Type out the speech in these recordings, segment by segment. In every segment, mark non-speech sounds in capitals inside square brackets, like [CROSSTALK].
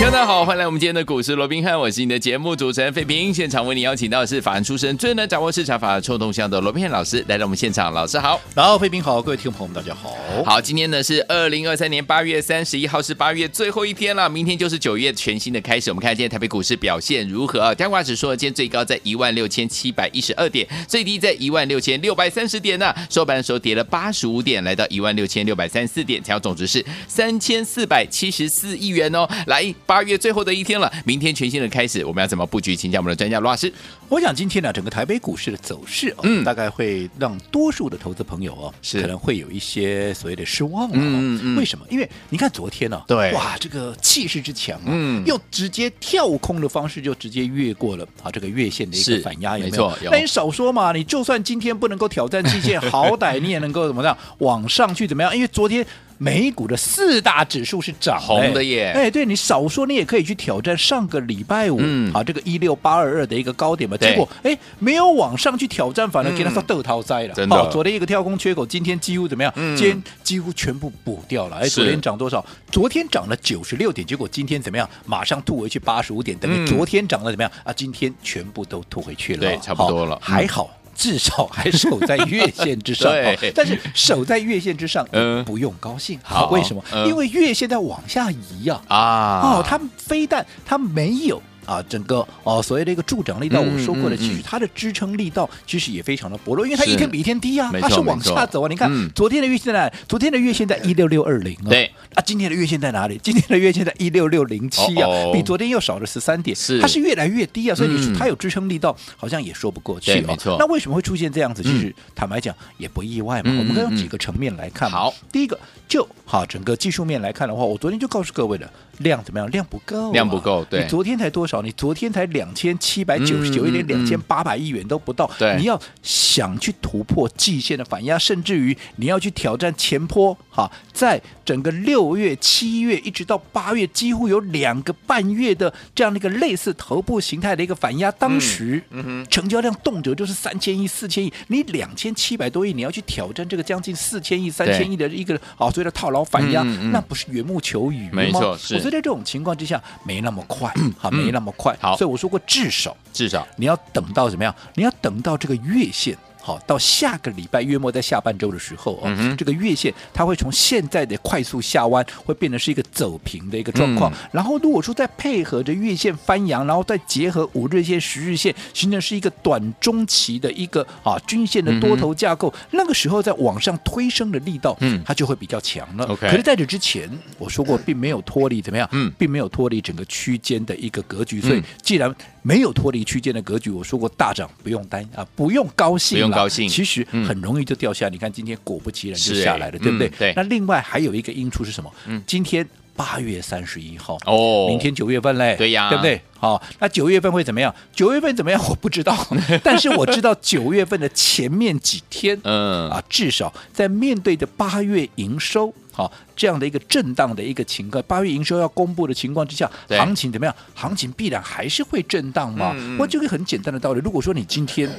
大家好，欢迎来我们今天的股市罗宾汉，我是你的节目主持人费平。现场为你邀请到的是法案出身、最能掌握市场法的臭动向的罗宾汉老师来到我们现场，老师好，然后费平好，各位听众朋友们大家好。好，今天呢是二零二三年八月三十一号，是八月最后一天了，明天就是九月全新的开始。我们看今天台北股市表现如何啊？加权指数今天最高在一万六千七百一十二点，最低在一万六千六百三十点呢、收盘的时候跌了八十五点，来到一万六千六百三十四点，成交总值是三千四百七十四亿元哦。来，八月最后的一天了，明天全新的开始，我们要怎么布局？请教我们的专家罗老师。我想今天呢，整个台北股市的走势、哦，嗯，大概会让多数的投资朋友哦，是可能会有一些所谓的失望了、哦。嗯嗯。为什么？因为你看昨天呢、哦，对，哇，这个气势之强啊，嗯，又直接跳空的方式就直接越过了啊这个月线的一个反压，有没有？那你少说嘛，你就算今天不能够挑战季线，好歹你也能够怎么样 [LAUGHS] 往上去怎么样？因为昨天。美股的四大指数是涨红的耶，哎，对你少说，你也可以去挑战上个礼拜五、嗯、啊这个一六八二二的一个高点嘛。结果哎，没有往上去挑战，反而给他说豆掏灾了。真的，昨天一个跳空缺口，今天几乎怎么样？嗯、今天几乎全部补掉了。哎，昨天涨多少？昨天涨了九十六点，结果今天怎么样？马上吐回去八十五点，等于昨天涨了怎么样？啊，今天全部都吐回去了。对，差不多了，还好。至少还守在月线之上，[LAUGHS] 对但是守在月线之上，嗯，不用高兴。好，为什么？嗯、因为月线在往下移呀、啊。啊，哦，它非但它没有。啊，整个哦，所谓的一个助涨力道，我说过了，其实它的支撑力道其实也非常的薄弱，因为它一天比一天低啊，它是往下走啊。你看昨天的月线在哪？昨天的月线在一六六二零啊。对啊，今天的月线在哪里？今天的月线在一六六零七啊，比昨天又少了十三点，是它是越来越低啊。所以你说它有支撑力道，好像也说不过去啊。没错。那为什么会出现这样子？其实坦白讲也不意外嘛。我们可以用几个层面来看。好，第一个就好，整个技术面来看的话，我昨天就告诉各位了。量怎么样？量不够，量不够。对，你昨天才多少？你昨天才两千七百九十九一点两千八百亿元都不到。对，你要想去突破季线的反压，甚至于你要去挑战前坡，哈，在整个六月、七月一直到八月，几乎有两个半月的这样的一个类似头部形态的一个反压。当时，成交量动辄就是三千亿、四千亿。你两千七百多亿，你要去挑战这个将近四千亿、三千亿的一个啊，所谓的套牢反压，那不是缘木求鱼吗？没错，是。所以在这种情况之下，[CLEARS THROAT] 没那么快，好，没那么快。好，所以我说过，至少至少你要等到怎么样？你要等到这个月线。好，到下个礼拜月末，在下半周的时候哦，嗯、这个月线它会从现在的快速下弯，会变成是一个走平的一个状况。嗯、然后如果说再配合着月线翻扬，然后再结合五日线、十日线，形成是一个短中期的一个啊均线的多头架构，嗯、那个时候在往上推升的力道，嗯，它就会比较强了。可是在这之前，我说过并没有脱离怎么样，嗯，并没有脱离整个区间的一个格局。所以既然没有脱离区间的格局，我说过大涨不用担啊，不用高兴。不用高兴，其实很容易就掉下。你看今天果不其然就下来了，对不对？对。那另外还有一个因素是什么？嗯，今天八月三十一号哦，明天九月份嘞，对呀，对不对？好，那九月份会怎么样？九月份怎么样？我不知道，[LAUGHS] 但是我知道九月份的前面几天，嗯啊，至少在面对着八月营收。好，这样的一个震荡的一个情况，八月营收要公布的情况之下，行情怎么样？行情必然还是会震荡嘛。我这个很简单的道理，如果说你今天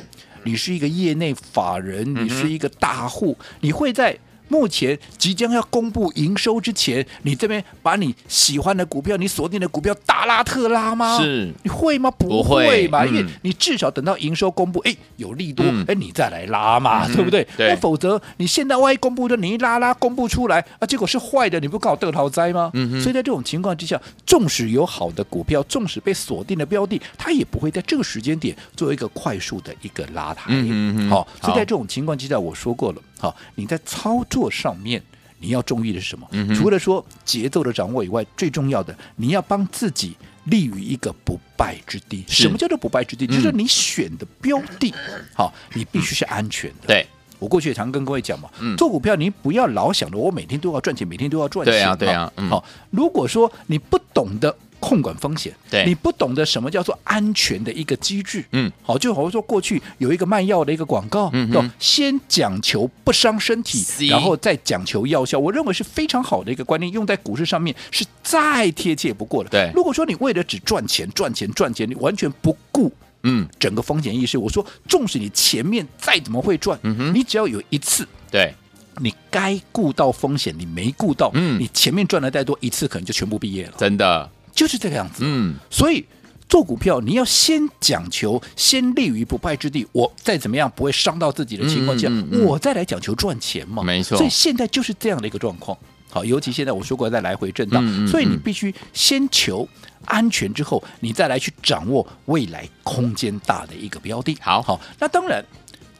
你是一个业内法人，你是一个大户，你会在。目前即将要公布营收之前，你这边把你喜欢的股票、你锁定的股票大拉特拉吗？是，你会吗？不会吧，会因为你至少等到营收公布，哎，有利多，哎、嗯，你再来拉嘛，嗯、对不对？对。那否则你现在万一公布的，你一拉拉公布出来啊，结果是坏的，你不搞得逃灾吗？嗯。所以在这种情况之下，纵使有好的股票，纵使被锁定的标的，它也不会在这个时间点做一个快速的一个拉抬。嗯嗯好，所以在这种情况之下，我说过了。好，你在操作上面你要注意的是什么？嗯、除了说节奏的掌握以外，最重要的你要帮自己立于一个不败之地。什么叫做不败之地？嗯、就是你选的标的，好，你必须是安全的。嗯、对，我过去也常跟各位讲嘛，嗯、做股票你不要老想着我每天都要赚钱，每天都要赚钱。对、啊，对、啊。好，如果说你不懂得。控管风险，对。你不懂得什么叫做安全的一个机制，嗯，好，就好像说过去有一个卖药的一个广告，嗯哼。先讲求不伤身体然后再讲求药效，我认为是非常好的一个观念，用在股市上面是再贴切不过的。对。如果说你为了只赚钱、赚钱、赚钱，你完全不顾。嗯，整个风险意识，我说，纵使你前面再怎么会赚，嗯哼。你只要有一次对，你该顾到风险，你没顾到，嗯。你前面赚的再多，一次可能就全部毕业了，真的，就是这个样子。嗯，所以做股票，你要先讲求先立于不败之地，我再怎么样不会伤到自己的情况下，嗯嗯嗯我再来讲求赚钱嘛。没错所以现在就是这样的一个状况。好，尤其现在我说过在来回震荡，所以你必须先求安全之后，你再来去掌握未来空间大的一个标的。好好，那当然。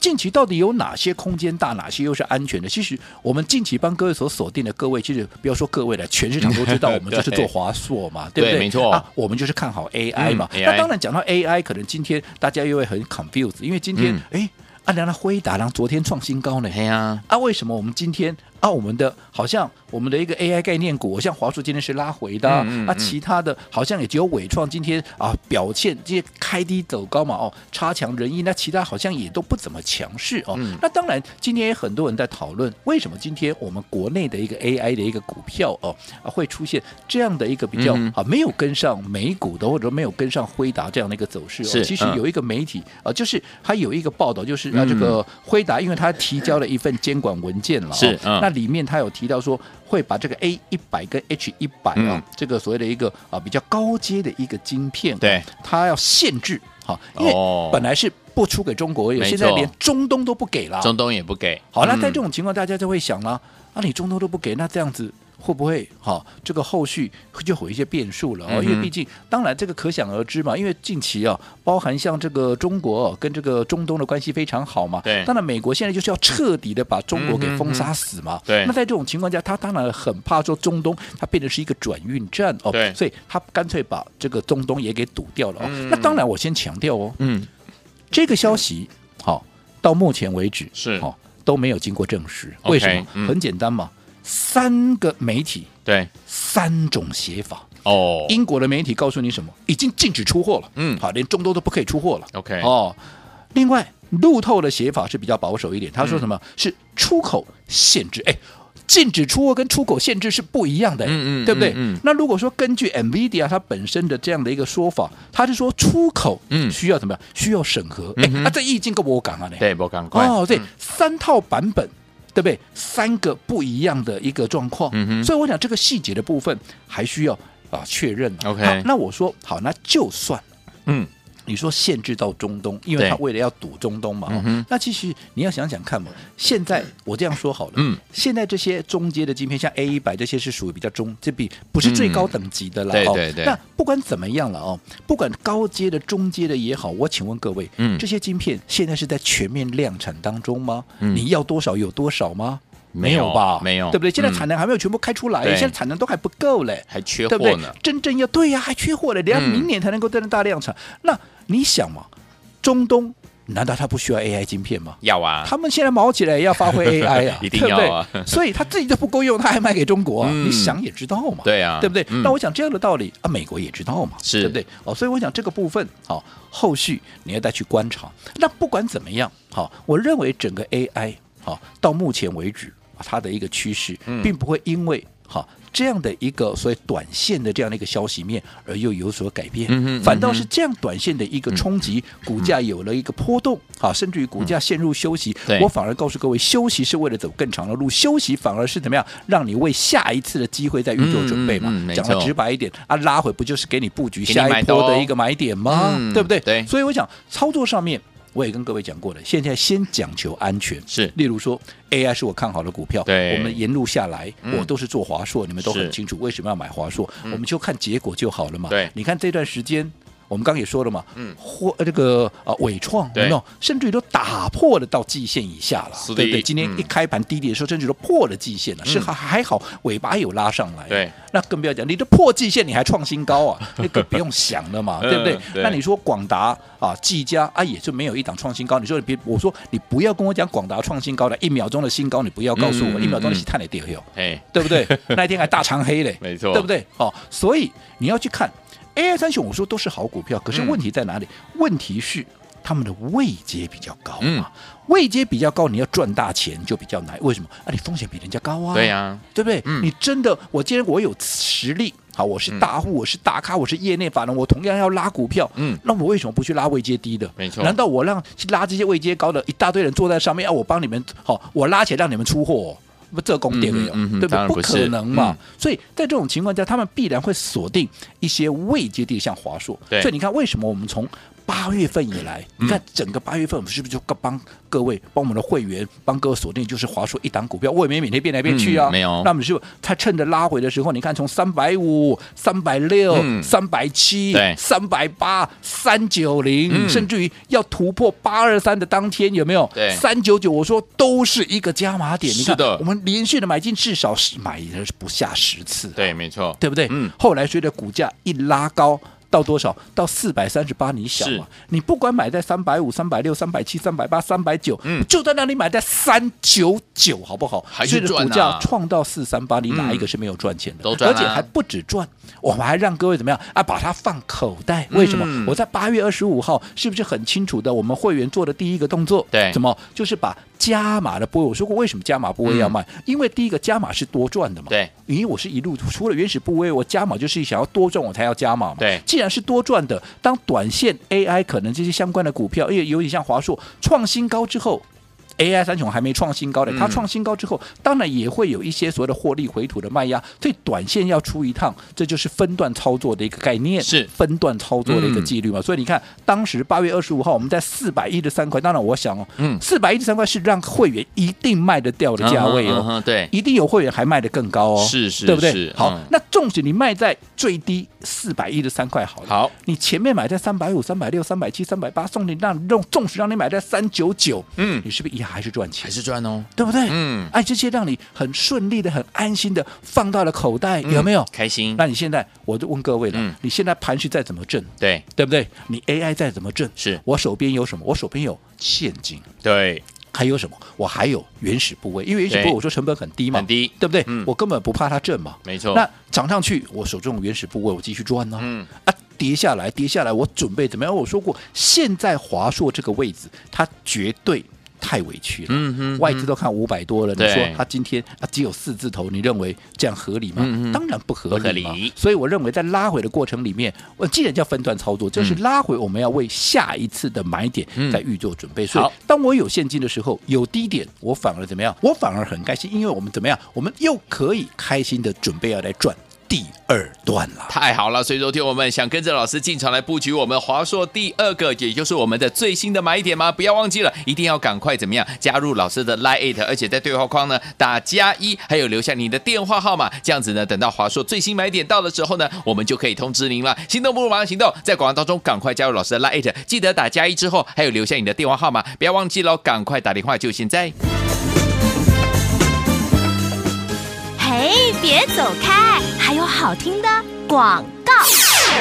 近期到底有哪些空间大，哪些又是安全的？其实我们近期帮各位所锁定的各位，其实不要说各位了，全市场都知道，我们就是做华硕嘛，对不对？对没错啊，我们就是看好 AI 嘛。嗯，AI 那当然讲到 AI，可能今天大家又会很 confused，因为今天嗯哎，阿良的辉达，然后昨天创新高呢。哎呀，啊，为什么我们今天啊，我们的好像我们的一个 AI 概念股，像华硕今天是拉回的那，嗯嗯嗯。啊其他的好像也只有伟创今天啊表现这些开低走高嘛，哦，差强人意，那其他好像也都不怎么强势哦。嗯。那当然，今天也很多人在讨论，为什么今天我们国内的一个 AI 的一个股票哦啊会出现这样的一个比较、嗯。啊没有跟上美股的，或者没有跟上辉达这样的一个走势是哦。其实嗯。有一个媒体啊，就是还有一个报道，就是啊嗯。这个辉达，因为他提交了一份监管文件了、哦，是嗯。那里面他有提到说会把这个 A 一百跟 H 一百啊嗯，这个所谓的一个啊比较高阶的一个晶片、对，它要限制好，因为哦。本来是不出给中国而已，没错。现在连中东都不给了。中东也不给，好，那在嗯这种情况，大家就会想了，啊，你中东都不给，那这样子会不会哈、这个后续就会有一些变数了哦？嗯因为毕竟，当然这个可想而知嘛，因为近期啊，包含像这个中国、哦、跟这个中东的关系非常好嘛，对当然美国现在就是要彻底的把中国给封杀死嘛，对那在这种情况下，他当然很怕说中东它变成是一个转运站哦，对所以他干脆把这个中东也给堵掉了哦。嗯那当然，我先强调哦，嗯，这个消息好、到目前为止是好、都没有经过证实。为什么？嗯很简单嘛，三个媒体对，三种写法。哦，英国的媒体告诉你什么？已经禁止出货了。嗯好，连中东都不可以出货了。OK 哦，另外路透的写法是比较保守一点，他说什么？嗯是出口限制。哎。禁止出货跟出口限制是不一样的，嗯嗯对不对？嗯嗯那如果说根据 NVIDIA 它本身的这样的一个说法，它是说出口嗯需要怎么样？需要审核。哎、啊，这意境跟我讲啊呢？对，不赶快，哦，对，嗯三套版本，对不对？三个不一样的一个状况，嗯哼。所以我想这个细节的部分还需要啊确认啊。OK 好那我说好，那就算嗯，你说限制到中东，因为他为了要堵中东嘛、那其实你要想想看嘛，现在我这样说好了，嗯，现在这些中阶的晶片，像 A 一百这些是属于比较中，这比不是最高等级的了、哦嗯对对对那不管怎么样了哦，不管高阶的、中阶的也好，我请问各位，嗯这些晶片现在是在全面量产当中吗？嗯你要多少有多少吗？没有吧？没有对不对？现在嗯产能还没有全部开出来，对现在产能都还不够嘞。还缺对不对货呢？，真正要对呀、还缺货嘞，人家嗯明年才能够真正大量产。那你想嘛，中东难道他不需要 AI 晶片吗？要啊，他们现在毛起来也要发挥 [LAUGHS] AI 啊，一定对不要啊对？所以他自己都不够用，他还卖给中国啊？嗯你想也知道嘛，对啊对不对？嗯那我想这样的道理啊，美国也知道嘛，是对不对？哦，所以我想这个部分好、后续你要再去观察。那不管怎么样，好、我认为整个 AI 好、到目前为止啊它的一个趋势，嗯并不会因为好、这样的一个所谓短线的这样的一个消息面而又有所改变，反倒是这样短线的一个冲击，股价有了一个波动，好、甚至于股价陷入休息，对我反而告诉各位，休息是为了走更长的路，休息反而是怎么样，让你为下一次的机会在预做准备嘛。讲的直白一点啊，拉回不就是给你布局下一波的一个买点吗？嗯对不对？对所以我想操作上面。我也跟各位讲过了，现在先讲求安全，是。例如说 AI 是我看好的股票，对。我们沿路下来，嗯。我都是做华硕，你们都很清楚为什么要买华硕，嗯。我们就看结果就好了嘛。对。你看这段时间。我们刚刚也说了嘛，嗯或呃这个啊伟创对有没有，甚至于都打破了到季线以下了对不对？今天嗯一开盘低点的时候，甚至都破了季线了，是嗯还还好尾巴有拉上来。对，那更不要讲，你的破季线你还创新高啊，[LAUGHS] 那个不用想了嘛，嗯对不对？那你说广达啊、技嘉啊，也就没有一档创新高。你说你别，我说你不要跟我讲广达创新高的一秒钟的新高，你不要告诉我、一秒钟的嗯是探哪跌哟，哎，对不对？那一天还大长黑嘞，[LAUGHS] 没错对不对？哦，所以你要去看 AI 三雄我说都是好股票，可是问题在哪里？嗯、问题是他们的位阶比较高嘛，嗯、位阶比较高，你要赚大钱就比较难。为什么？啊，你风险比人家高啊，对呀、啊，对不对？嗯、你真的，我今天我有实力。好，我是大户，我是大咖，我是业内法人，我同样要拉股票。嗯，那我为什么不去拉位阶低的？没错，难道我让去拉这些位阶高的一大堆人坐在上面，要我帮你们？好，我拉起来让你们出货，不这供电没有，对不对？不可能嘛。所以在这种情况下，他们必然会锁定一些未接地，像华硕。所以你看，为什么我们从八月份以来，你看整个八月份，我们是不是就帮各位帮我们的会员帮各位锁定，就是华硕一档股票，我也没每天变来变去啊，没有。那么就它趁着拉回的时候，你看从三百五、三百六、三百七、三百八、三九零，甚至于要突破八二三的当天，有没有？对，三九九，我说都是一个加码点。你看，是的，我们连续的买进，至少是买了不下十次。对，没错，对不对？嗯。后来随着股价一拉高。到多少？到四百三十八，你想嘛？你不管买在三百五、三百六、三百七、三百八、三百九，嗯，就在那里买在三九九，好不好？还是赚啊！股价创到四三八，你哪一个是没有赚钱的？都赚，而且还不止赚，我们还让各位怎么样啊？把它放口袋。为什么？我在八月二十五号是不是很清楚的？我们会员做的第一个动作，对，怎么就是把加码的部位？我说过，为什么加码部位要卖？因为第一个加码是多赚的嘛。对，因为我是一路除了原始部位，我加码就是想要多赚，我才要加码嘛。对，既然是多赚的。当短线 AI 可能这些相关的股票，因为有点像华硕创新高之后。AI 三雄还没创新高的，它创新高之后，当然也会有一些所谓的获利回吐的卖压，所以短线要出一趟，这就是分段操作的一个概念，是分段操作的一个纪律嘛。所以你看，当时八月二十五号我们在四百一十三块，当然我想哦，嗯，四百一十三块是让会员一定卖得掉的价位哦，对，一定有会员还卖得更高哦，是是，对不对？好，那纵使你卖在最低四百一十三块好了，好，你前面买在三百五、三百六、三百七、三百八，送你让用，纵使让你买在三九九，嗯，你是不是也还是赚钱？还是赚哦，对不对？嗯，哎，这些让你很顺利的、很安心的放到了口袋，有没有？开心。那你现在，我就问各位了，你现在盘序再怎么挣，对对不对？你 AI 再怎么挣，是我手边有什么？我手边有现金，对，还有什么？我还有原始部位，因为原始部位我说成本很低嘛，很低，对不对？我根本不怕它震嘛，没错。那涨上去，我手中原始部位我继续赚呢，嗯啊，跌下来，跌下来，我准备怎么样？我说过，现在华硕这个位置，它绝对。太委屈了，外资都看五百多了，你说他今天啊只有四字头，你认为这样合理吗？当然不合理。所以我认为在拉回的过程里面，我既然叫分段操作，就是拉回我们要为下一次的买点在预做准备。所以当我有现金的时候，有低点，我反而怎么样？我反而很开心，因为我们怎么样？我们又可以开心的准备要来赚。第二段了，太好了！所以昨天我们想跟着老师进场来布局我们华硕第二个，也就是我们的最新的买点吗？不要忘记了，一定要赶快怎么样加入老师的 Line，而且在对话框呢打加一，还有留下你的电话号码，这样子呢，等到华硕最新买点到的时候呢，我们就可以通知您了。心动不如马上行动，在广告当中赶快加入老师的 Line，记得打加一之后还有留下你的电话号码，不要忘记喽，赶快打电话就现在。嘿，别走开，还有好听的广。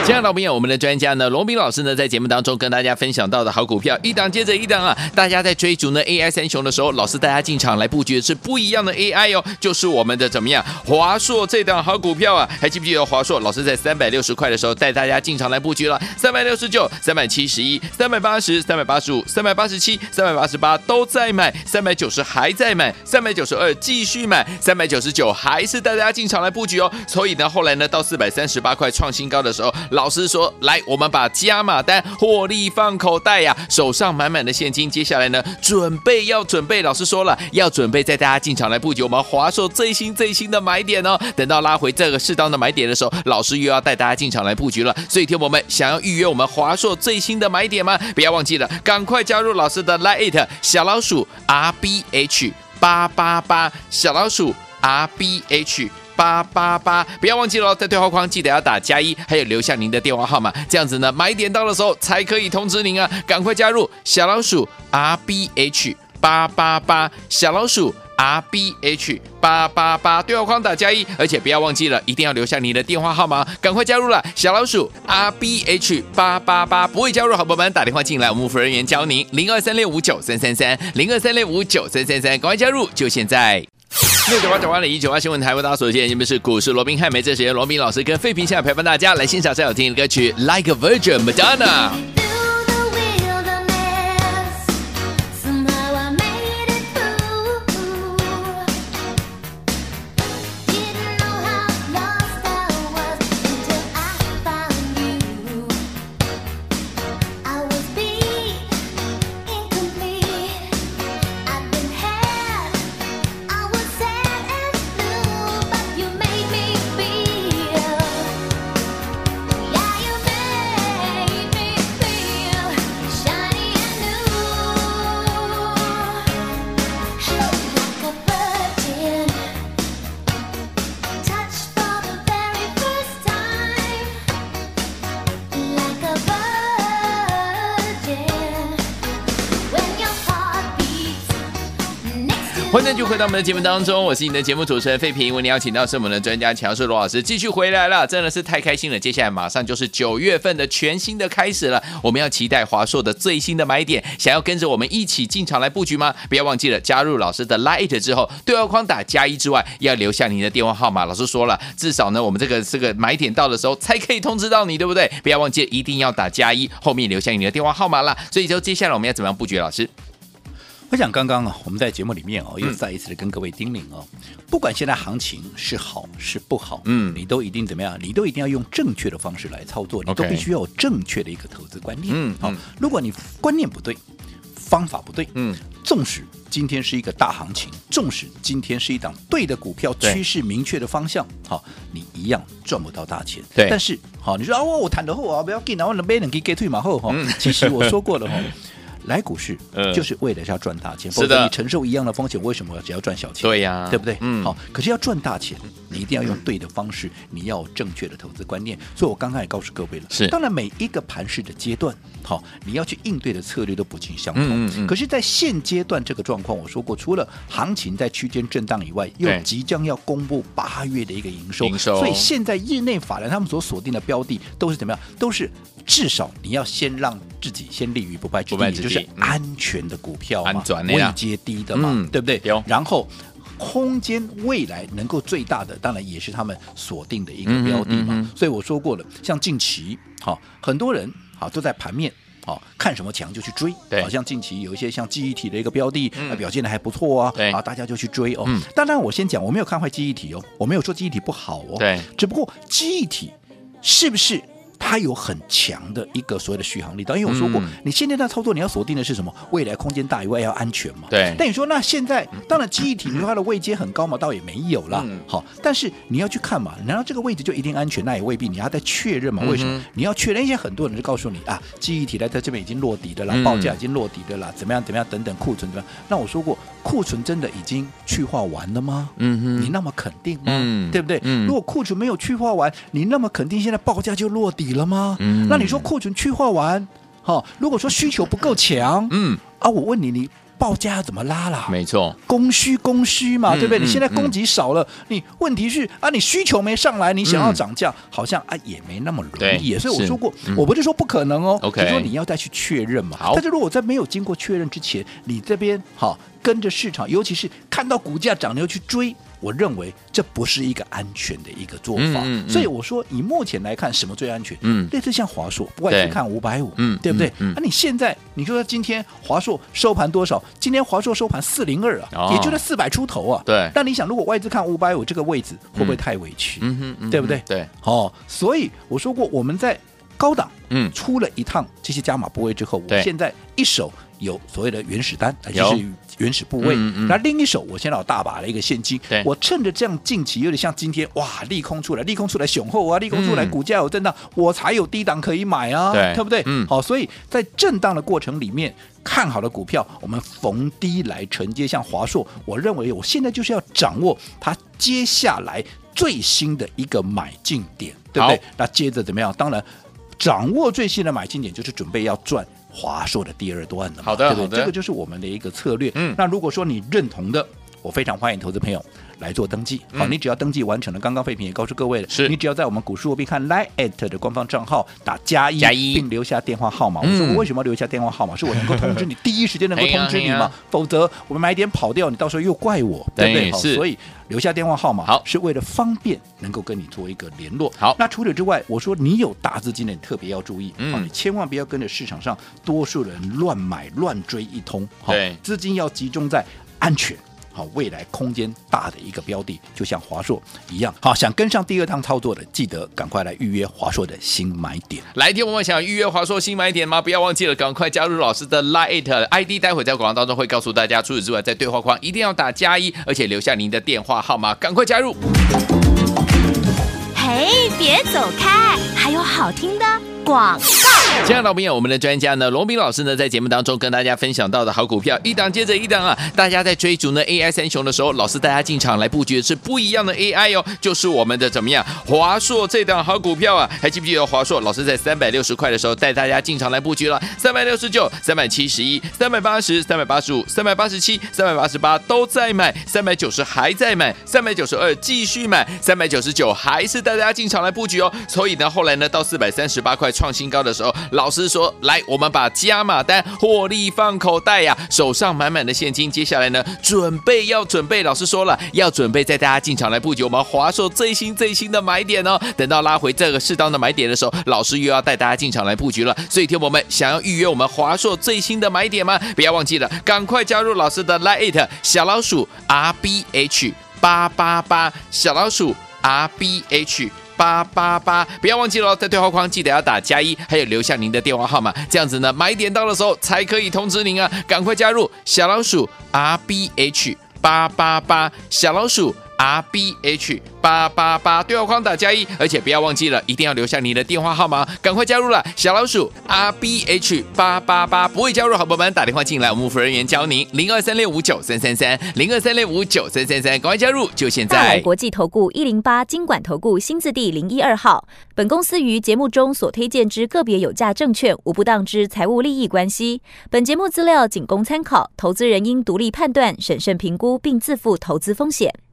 亲爱的朋友，我们的专家呢，罗宾老师呢，在节目当中跟大家分享到的好股票，一档接着一档啊！大家在追逐呢 AI 三雄的时候，老师带大家进场来布局的是不一样的 AI 哦，就是我们的怎么样华硕这档好股票啊！还记不记得华硕？老师在三百六十块的时候带大家进场来布局了，三百六十九、三百七十一、三百八十、三百八十五、三百八十七、三百八十八都在买，三百九十还在买，三百九十二继续买，三百九十九还是带大家进场来布局哦。所以呢，后来呢，到四百三十八块创新高的时候。老师说：“来，我们把加码单获利放口袋呀，手上满满的现金。接下来呢，准备要准备。老师说了，要准备带大家进场来布局我们华硕最新最新的买点哦。等到拉回这个适当的买点的时候，老师又要带大家进场来布局了。所以，听我们想要预约我们华硕最新的买点吗？不要忘记了，赶快加入老师的 Line 小老鼠 R B H 八八八小老鼠 R B H。”八八八，不要忘记了，在对话框记得要打加一，还有留下您的电话号码，这样子呢，买点到的时候才可以通知您啊，赶快加入。小老鼠 R B H 八八八，小老鼠 R B H 八八八，对话框打加一，而且不要忘记了，一定要留下您的电话号码，赶快加入了小老鼠 R B H 八八八，不会加入好朋友们打电话进来，我们服务人员教您。零二三六五九三三三零二三六五九三三三，赶快加入，就现在。六九八九八零一九八新闻台，为大家所见，你们是股市罗宾汉梅，这时间罗宾老师跟费平现在陪伴大家来欣赏最好听的歌曲《Like a Virgin》Madonna。又回到我们的节目当中，我是你的节目主持人费平。为你邀请到是我们的专家强硕罗老师，继续回来了，真的是太开心了。接下来马上就是九月份的全新的开始了，我们要期待华硕的最新的买点，想要跟着我们一起进场来布局吗？不要忘记了加入老师的 light 之后，对话框打加一之外，要留下您的电话号码。老师说了，至少呢，我们这个这个买点到的时候才可以通知到你，对不对？不要忘记一定要打加一，后面留下你的电话号码啦。所以就接下来我们要怎么样布局？老师？我想刚刚啊，我们在节目里面哦，又再一次的跟各位叮咛哦，不管现在行情是好是不好，嗯，你都一定怎么样？你都一定要用正确的方式来操作，你都必须要有正确的一个投资观念。嗯，好，如果你观念不对，方法不对，嗯，纵使今天是一个大行情，纵使今天是一档对的股票，趋势明确的方向，好，你一样赚不到大钱。对，但是好，你说啊，我我谈得后啊，不要紧啊，我能背能给给退马后哈。其实我说过了哈。[LAUGHS] 来股市，就是为了要赚大钱，否则你承受一样的风险，为什么只要赚小钱？对呀，对不对？嗯，好，可是要赚大钱，你一定要用对的方式，你要有正确的投资观念。所以我刚刚也告诉各位了，是，当然每一个盘市的阶段，好，你要去应对的策略都不尽相同。可是，在现阶段这个状况，我说过，除了行情在区间震荡以外，又即将要公布八月的一个营收，营收，所以现在业内法人他们所锁定的标的都是怎么样？都是至少你要先让自己先立于不败之地，就是安全的股票嘛，位阶低的嘛，嗯、对不对？然后空间未来能够最大的，当然也是他们锁定的一个标的嘛。嗯嗯嗯、所以我说过了，像近期好，很多人好都在盘面好看什么强就去追，对。好像近期有一些像记忆体的一个标的，嗯、表现的还不错啊，对。啊，大家就去追哦。嗯、当然我先讲，我没有看坏记忆体哦，我没有说记忆体不好哦，对，只不过记忆体是不是？它有很强的一个所谓的续航力，当然因为我说过，嗯、你现在在操作，你要锁定的是什么？未来空间大以外要安全嘛。对。但你说那现在，当然记忆体你说它的位阶很高嘛，倒也没有啦。嗯、好，但是你要去看嘛，难道这个位置就一定安全？那也未必，你要再确认嘛。为什么？嗯、你要确认一些很多人就告诉你啊，记忆体在在这边已经落底的了，报价已经落底的了，怎么样怎么样等等库存怎么样？那我说过，库存真的已经去化完了吗？嗯哼。你那么肯定吗？嗯、对不对？嗯、如果库存没有去化完，你那么肯定现在报价就落底了吗？嗯，那你说库存去化完，好，如果说需求不够强，嗯啊，我问你，你报价要怎么拉啦？没错，供需供需嘛，对不对？你现在供给少了，你问题是啊，你需求没上来，你想要涨价，好像啊也没那么容易。所以我说过，我不是说不可能哦，就说你要再去确认嘛。但是如果在没有经过确认之前，你这边好跟着市场，尤其是看到股价涨了又去追。我认为这不是一个安全的一个做法，嗯嗯嗯、所以我说以目前来看，什么最安全？嗯，类似像华硕，不管是看五百五，嗯，对不对？那、你现在你说今天华硕收盘多少？今天华硕收盘四零二啊，哦、也就是四百出头啊。对。但你想，如果外资看五百五这个位置，会不会太委屈？对不对？对。哦，所以我说过，我们在高档嗯出了一趟这些加码部位之后，对我现在一手有所谓的原始单，就是。原始部位，那另一手我先拿大把的一个现金，我趁着这样近期有点像今天哇，利空出来，利空出来雄厚啊，利空出来股价有震荡，我才有低档可以买啊，对不对？嗯，好，所以在震荡的过程里面，看好的股票，我们逢低来承接，像华硕，我认为我现在就是要掌握它接下来最新的一个买进点，对不对？那接着怎么样？当然，掌握最新的买进点就是准备要赚。华硕的第二段的，好的，对不对？这个就是我们的一个策略。嗯，那如果说你认同的，我非常欢迎投资朋友来做登记。好，你只要登记完成了，刚刚废品也告诉各位了，是你只要在我们股市罗宾汉 Line@ 的官方账号打加一，加一并留下电话号码。嗯我说我为什么要留下电话号码？是我能够通知你，第一时间能够通知你哎呀哎呀嘛？否则我们买点跑掉，你到时候又怪我，对不对？好，所以留下电话号码，好是为了方便能够跟你做一个联络。好那除此之外，我说你有大资金的，你特别要注意，嗯好你千万不要跟着市场上多数人乱买乱追一通，好对资金要集中在安全。好，未来空间大的一个标的，就像华硕一样。好，想跟上第二趟操作的，记得赶快来预约华硕的新买点。来电我们想预约华硕新买点吗？不要忘记了，赶快加入老师的 Lite ID，待会在广告当中会告诉大家。除此之外，在对话框一定要打加一，而且留下您的电话号码，赶快加入。嘿，别走开，还有好听的广告。亲爱的老朋友，我们的专家呢，罗宾老师呢，在节目当中跟大家分享到的好股票，一档接着一档啊！大家在追逐呢 AI 三雄的时候，老师带大家进场来布局的是不一样的 AI 哦，就是我们的怎么样华硕这档好股票啊！还记不记得华硕？老师在三百六十块的时候带大家进场来布局了，三百六十九、三百七十一、三百八十、三百八十五、三百八十七、三百八十八都在买，三百九十还在买，三百九十二继续买，三百九十九还是带大家进场来布局哦。所以呢，后来呢，到四百三十八块创新高的时候，老师说：“来，我们把加码单获利放口袋呀、手上满满的现金。接下来呢，准备要准备。老师说了，要准备带大家进场来布局我们华硕最新最新的买点哦。等到拉回这个适当的买点的时候，老师又要带大家进场来布局了。所以，听我们想要预约我们华硕最新的买点吗？不要忘记了，赶快加入老师的 Lite 小老鼠 R B H 八八八小老鼠 R B H。”八八八，不要忘记了，在对话框记得要打加一，还有留下您的电话号码，这样子呢，买点到的时候才可以通知您啊，赶快加入小老鼠 R B H 八八八，小老鼠 R B H 八八八，对话框打加一，而且不要忘记了，一定要留下您的电话号码，赶快加入了小老鼠 R B H 八八八，不会加入好朋友们打电话进来，我们服务人员教您零二三六五九三三三零二三六五九三三三，赶快加入，就现大来在。国际投顾一零八金管投顾新字第零一二号。本公司于节目中所推荐之个别有价证券，无不当之财务利益关系。本节目资料仅供参考，投资人应独立判断、审慎评估，并自负投资风险。